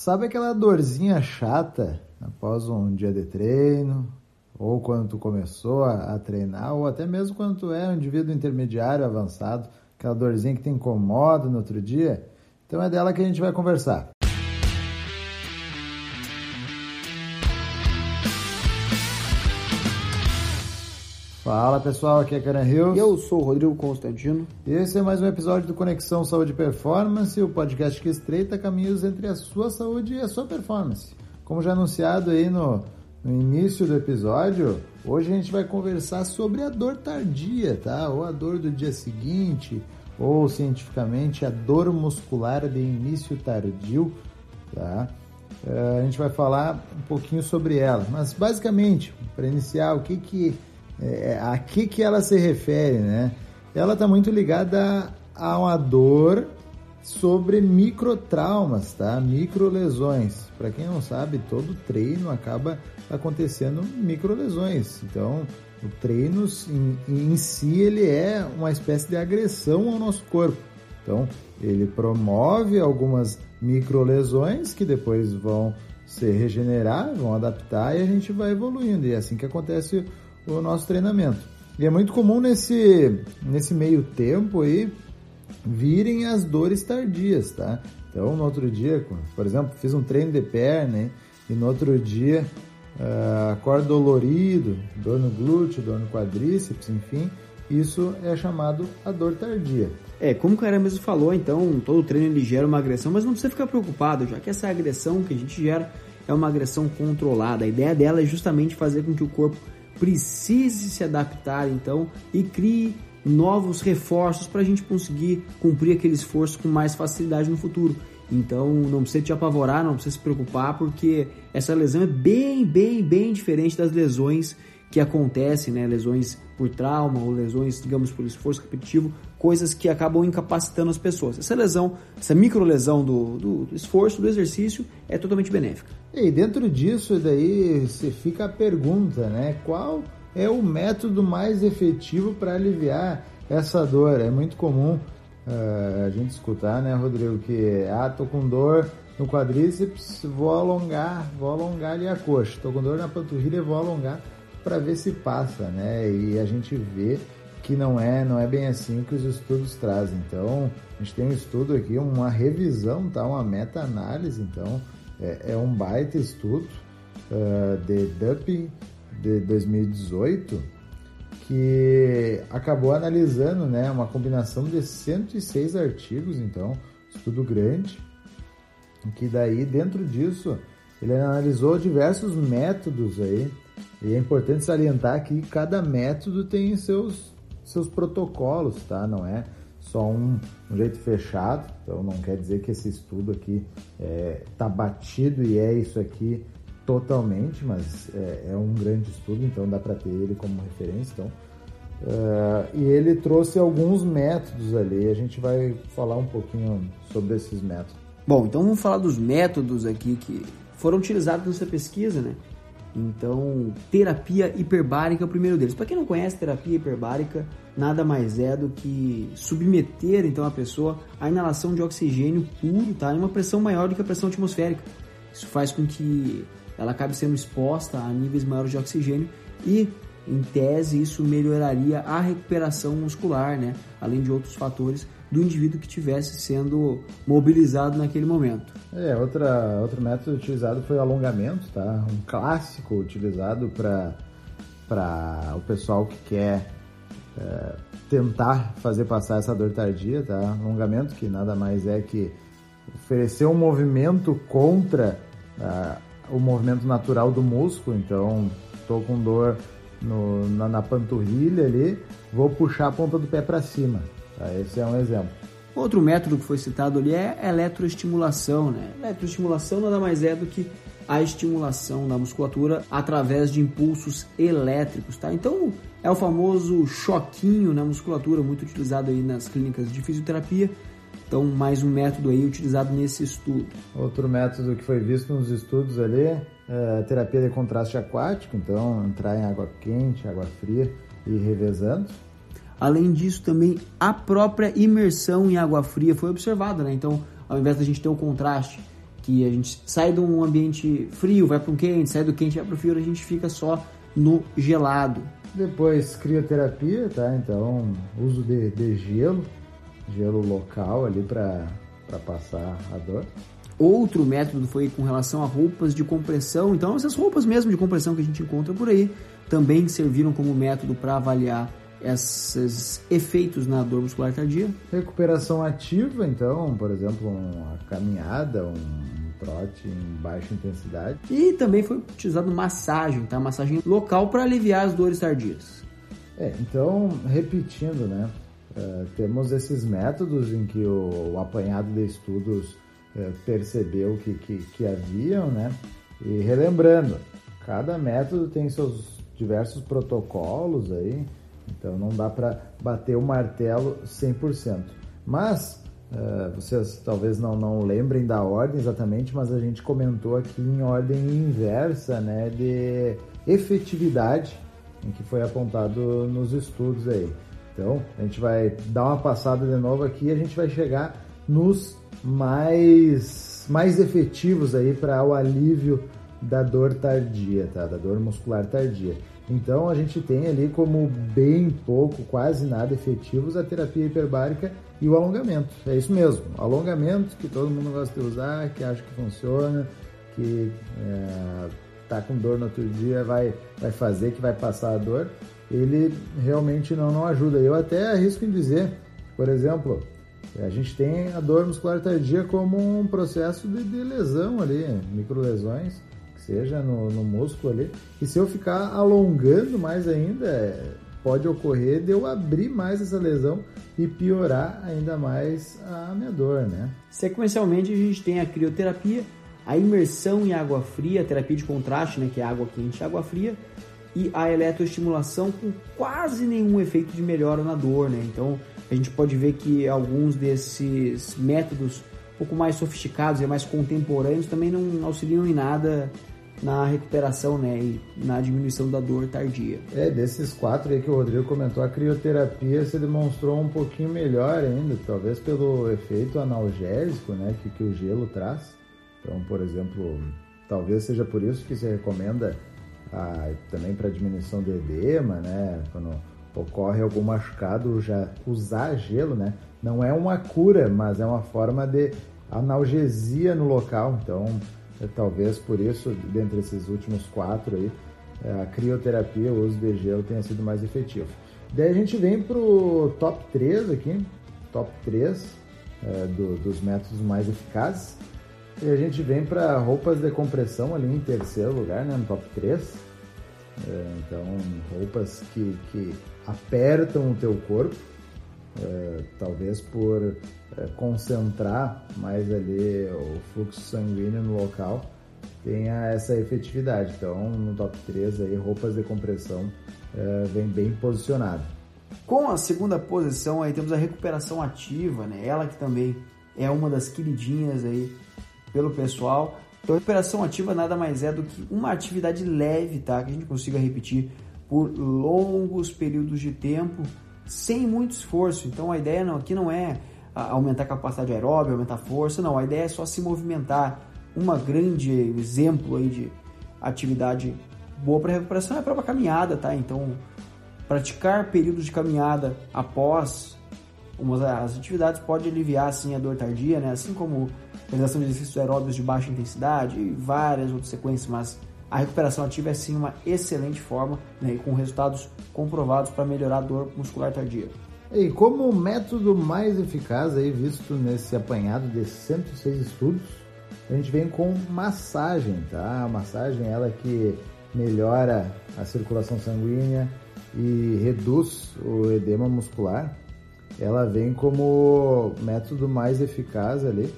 Sabe aquela dorzinha chata após um dia de treino, ou quando tu começou a, a, treinar, ou até mesmo quando tu é um indivíduo intermediário avançado, aquela dorzinha que te incomoda no outro dia? Então é dela que a gente vai conversar. Fala pessoal, aqui é Karen Hills. Eu sou o Rodrigo Constantino. Esse é mais um episódio do Conexão Saúde e Performance, o podcast que estreita caminhos entre a sua saúde e a sua performance. Como já anunciado aí no, no início do episódio, hoje a gente vai conversar sobre a dor tardia, tá? Ou a dor do dia seguinte, ou cientificamente a dor muscular de início tardio, tá? Uh, a gente vai falar um pouquinho sobre ela, mas basicamente, para iniciar, o que que é, a que, que ela se refere, né? Ela está muito ligada a uma dor sobre microtraumas, tá? Microlesões. Para quem não sabe, todo treino acaba acontecendo microlesões. Então, o treino em, em si ele é uma espécie de agressão ao nosso corpo. Então, ele promove algumas microlesões que depois vão se regenerar, vão adaptar e a gente vai evoluindo. E é assim que acontece o nosso treinamento. E é muito comum nesse, nesse meio tempo aí virem as dores tardias, tá? Então, no outro dia, por exemplo, fiz um treino de perna hein? e no outro dia uh, acordo dolorido, dor no glúteo, dor no quadríceps, enfim, isso é chamado a dor tardia. É, como o cara mesmo falou, então, todo treino ele gera uma agressão, mas não precisa ficar preocupado, já que essa agressão que a gente gera é uma agressão controlada. A ideia dela é justamente fazer com que o corpo precise se adaptar então e crie novos reforços para a gente conseguir cumprir aquele esforço com mais facilidade no futuro. Então não precisa te apavorar, não precisa se preocupar, porque essa lesão é bem, bem, bem diferente das lesões que acontecem, né? Lesões por trauma ou lesões, digamos, por esforço repetitivo, coisas que acabam incapacitando as pessoas. Essa lesão, essa microlesão do, do, do esforço, do exercício, é totalmente benéfica. E dentro disso daí se fica a pergunta, né? Qual é o método mais efetivo para aliviar essa dor? É muito comum uh, a gente escutar, né, Rodrigo, que ah, tô com dor no quadríceps, vou alongar, vou alongar ali a coxa. Tô com dor na panturrilha, vou alongar para ver se passa, né? E a gente vê que não é, não é bem assim que os estudos trazem. Então, a gente tem um estudo aqui, uma revisão, tá? Uma meta-análise, então, é, é, um baita estudo uh, de DUP de 2018 que acabou analisando, né, uma combinação de 106 artigos, então, estudo grande, que daí, dentro disso, ele analisou diversos métodos aí, e é importante salientar que cada método tem seus, seus protocolos, tá? Não é só um, um jeito fechado, então não quer dizer que esse estudo aqui é, tá batido e é isso aqui totalmente, mas é, é um grande estudo, então dá para ter ele como referência. Então, uh, e ele trouxe alguns métodos ali, a gente vai falar um pouquinho sobre esses métodos. Bom, então vamos falar dos métodos aqui que foram utilizados nessa pesquisa, né? Então, terapia hiperbárica é o primeiro deles. Para quem não conhece, terapia hiperbárica nada mais é do que submeter então a pessoa à inalação de oxigênio puro, tá? Em uma pressão maior do que a pressão atmosférica. Isso faz com que ela acabe sendo exposta a níveis maiores de oxigênio e, em tese, isso melhoraria a recuperação muscular, né? Além de outros fatores do indivíduo que estivesse sendo mobilizado naquele momento. É, outra, outro método utilizado foi o alongamento, tá? Um clássico utilizado para o pessoal que quer é, tentar fazer passar essa dor tardia, tá? Alongamento que nada mais é que oferecer um movimento contra uh, o movimento natural do músculo. Então, estou com dor no, na, na panturrilha ali, vou puxar a ponta do pé para cima. Tá? Esse é um exemplo. Outro método que foi citado ali é eletroestimulação. Né? Eletroestimulação nada mais é do que a estimulação da musculatura através de impulsos elétricos. Tá? Então é o famoso choquinho na musculatura, muito utilizado aí nas clínicas de fisioterapia. Então, mais um método aí utilizado nesse estudo. Outro método que foi visto nos estudos ali é a terapia de contraste aquático, então entrar em água quente, água fria e revezando. Além disso, também a própria imersão em água fria foi observada, né? Então, ao invés da gente ter o contraste, que a gente sai de um ambiente frio, vai para um quente, sai do quente, vai para o frio, a gente fica só no gelado. Depois, crioterapia, tá? Então, uso de, de gelo, gelo local ali para passar a dor. Outro método foi com relação a roupas de compressão. Então, essas roupas mesmo de compressão que a gente encontra por aí também serviram como método para avaliar esses efeitos na dor muscular tardia. Recuperação ativa, então, por exemplo, uma caminhada, um trote em baixa intensidade. E também foi utilizado massagem, tá? Massagem local para aliviar as dores tardias. É, então, repetindo, né? Uh, temos esses métodos em que o, o apanhado de estudos uh, percebeu que, que, que haviam, né? E relembrando, cada método tem seus diversos protocolos aí, então não dá para bater o martelo 100%. Mas uh, vocês talvez não, não lembrem da ordem exatamente, mas a gente comentou aqui em ordem inversa né, de efetividade em que foi apontado nos estudos aí. Então a gente vai dar uma passada de novo aqui e a gente vai chegar nos mais, mais efetivos aí para o alívio da dor tardia, tá? Da dor muscular tardia. Então a gente tem ali como bem pouco, quase nada efetivos a terapia hiperbárica e o alongamento. É isso mesmo, alongamento que todo mundo gosta de usar, que acha que funciona, que é, tá com dor no outro dia vai, vai fazer, que vai passar a dor. Ele realmente não, não ajuda. Eu até arrisco em dizer, por exemplo, a gente tem a dor muscular tardia como um processo de, de lesão ali, microlesões seja no, no músculo ali. E se eu ficar alongando mais ainda, é, pode ocorrer de eu abrir mais essa lesão e piorar ainda mais a minha dor, né? Sequencialmente a gente tem a crioterapia, a imersão em água fria, a terapia de contraste, né, que é água quente e água fria, e a eletroestimulação com quase nenhum efeito de melhora na dor, né? Então a gente pode ver que alguns desses métodos um pouco mais sofisticados e mais contemporâneos também não auxiliam em nada na recuperação né, e na diminuição da dor tardia. É, desses quatro aí que o Rodrigo comentou, a crioterapia se demonstrou um pouquinho melhor ainda, talvez pelo efeito analgésico né, que, que o gelo traz. Então, por exemplo, talvez seja por isso que se recomenda ah, também para diminuição do edema, né, quando ocorre algum machucado, já usar gelo, né, não é uma cura, mas é uma forma de analgesia no local. Então, é, talvez por isso, dentre esses últimos quatro aí, é, a crioterapia, o uso de gelo tenha sido mais efetivo. Daí a gente vem para o top 3 aqui, top 3 é, do, dos métodos mais eficazes. E a gente vem para roupas de compressão ali em terceiro lugar, né, no top 3. É, então, roupas que, que apertam o teu corpo, é, talvez por é, concentrar mais ali o fluxo sanguíneo no local, tenha essa efetividade. Então, no top 3 aí, roupas de compressão é, vem bem posicionado. Com a segunda posição aí temos a recuperação ativa, né? Ela que também é uma das queridinhas aí pelo pessoal. Então, recuperação ativa nada mais é do que uma atividade leve, tá? Que a gente consiga repetir por longos períodos de tempo sem muito esforço. Então, a ideia não, aqui não é aumentar a capacidade aeróbica, aumentar a força, não. A ideia é só se movimentar. Uma grande exemplo aí de atividade boa para recuperação é a própria caminhada, tá? Então, praticar períodos de caminhada após umas as atividades pode aliviar assim a dor tardia, né? Assim como realização de exercícios aeróbicos de baixa intensidade e várias outras sequências, mas a recuperação ativa é sim uma excelente forma, né, com resultados comprovados para melhorar a dor muscular tardia. E como método mais eficaz aí visto nesse apanhado de 106 estudos, a gente vem com massagem, tá? A massagem ela que melhora a circulação sanguínea e reduz o edema muscular. Ela vem como método mais eficaz ali.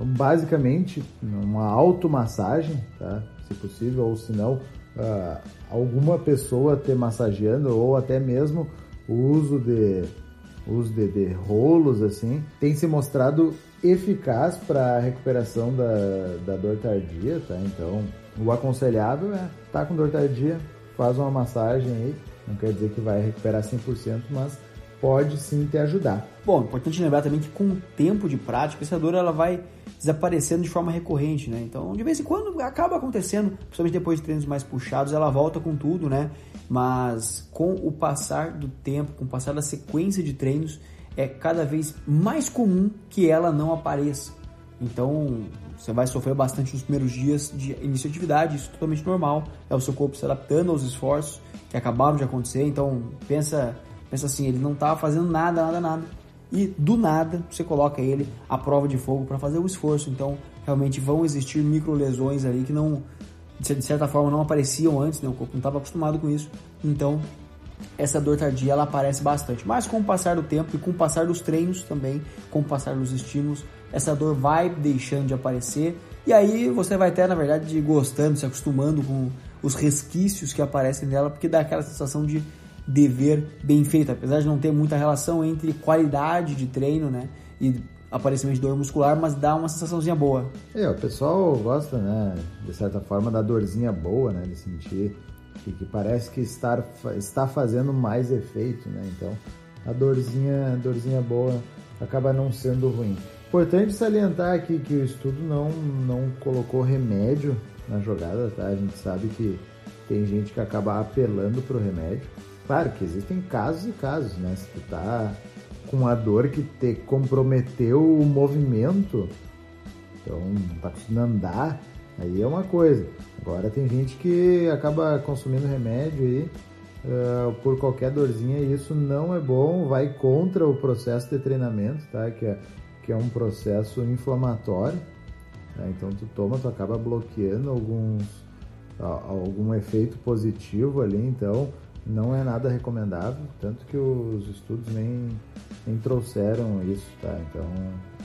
Então, basicamente, uma automassagem, tá? Se possível, ou se não, uh, alguma pessoa te massageando ou até mesmo o uso de uso de, de rolos, assim, tem se mostrado eficaz para a recuperação da, da dor tardia, tá? Então, o aconselhável é tá com dor tardia, faz uma massagem aí, não quer dizer que vai recuperar 100%, mas pode sim te ajudar. Bom, importante lembrar também que com o tempo de prática, essa dor ela vai desaparecendo de forma recorrente, né? Então, de vez em quando acaba acontecendo, principalmente depois de treinos mais puxados, ela volta com tudo, né? Mas com o passar do tempo, com o passar da sequência de treinos, é cada vez mais comum que ela não apareça. Então, você vai sofrer bastante nos primeiros dias de início de isso é totalmente normal. É o seu corpo se adaptando aos esforços que acabaram de acontecer. Então, pensa, pensa assim, ele não estava fazendo nada, nada, nada. E do nada, você coloca ele à prova de fogo para fazer o esforço. Então, realmente vão existir micro lesões ali que não de certa forma não apareciam antes, né? O corpo não estava acostumado com isso. Então, essa dor tardia ela aparece bastante. Mas com o passar do tempo e com o passar dos treinos também, com o passar dos estímulos, essa dor vai deixando de aparecer. E aí você vai até, na verdade, gostando, se acostumando com os resquícios que aparecem nela, porque dá aquela sensação de dever bem feito, apesar de não ter muita relação entre qualidade de treino, né, e aparecimento de dor muscular, mas dá uma sensaçãozinha boa. É, o pessoal gosta, né, de certa forma, da dorzinha boa, né, de sentir que, que parece que estar, está fazendo mais efeito, né, então a dorzinha, dorzinha boa acaba não sendo ruim. Importante salientar aqui que o estudo não, não colocou remédio na jogada, tá? A gente sabe que tem gente que acaba apelando pro remédio. Claro que existem casos e casos, né? Se tu tá com a dor que te comprometeu o movimento, então não tá conseguindo andar, aí é uma coisa. Agora tem gente que acaba consumindo remédio aí uh, por qualquer dorzinha e isso não é bom, vai contra o processo de treinamento, tá? Que é que é um processo inflamatório. Né? Então tu toma, tu acaba bloqueando alguns algum efeito positivo ali, então não é nada recomendável, tanto que os estudos nem, nem trouxeram isso, tá? Então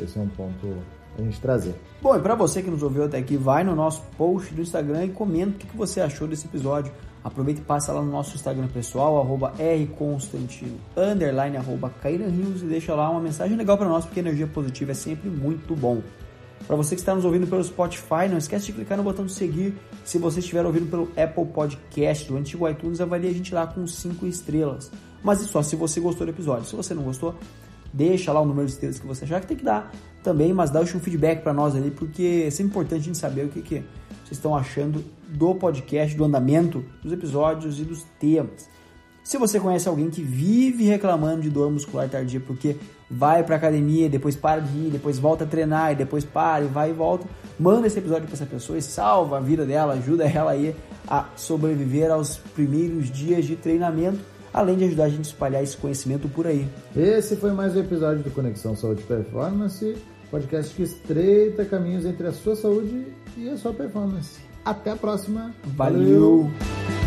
esse é um ponto a gente trazer. Bom, e para você que nos ouviu até aqui, vai no nosso post do Instagram e comenta o que você achou desse episódio. Aproveita e passa lá no nosso Instagram pessoal, arroba rconstantino, underline, arroba Rios, e deixa lá uma mensagem legal para nós, porque energia positiva é sempre muito bom. Para você que está nos ouvindo pelo Spotify, não esquece de clicar no botão de seguir. Se você estiver ouvindo pelo Apple Podcast, do antigo iTunes, avalie a gente lá com 5 estrelas. Mas isso só se você gostou do episódio. Se você não gostou, deixa lá o número de estrelas que você achar que tem que dar também, mas dá um feedback para nós ali, porque é sempre importante a gente saber o que, que vocês estão achando do podcast, do andamento, dos episódios e dos temas. Se você conhece alguém que vive reclamando de dor muscular tardia porque vai para academia, depois para de ir, depois volta a treinar e depois para e vai e volta, manda esse episódio para essa pessoa e salva a vida dela, ajuda ela aí a sobreviver aos primeiros dias de treinamento, além de ajudar a gente a espalhar esse conhecimento por aí. Esse foi mais um episódio do Conexão Saúde Performance, podcast que estreita caminhos entre a sua saúde e a sua performance. Até a próxima. Valeu. Valeu.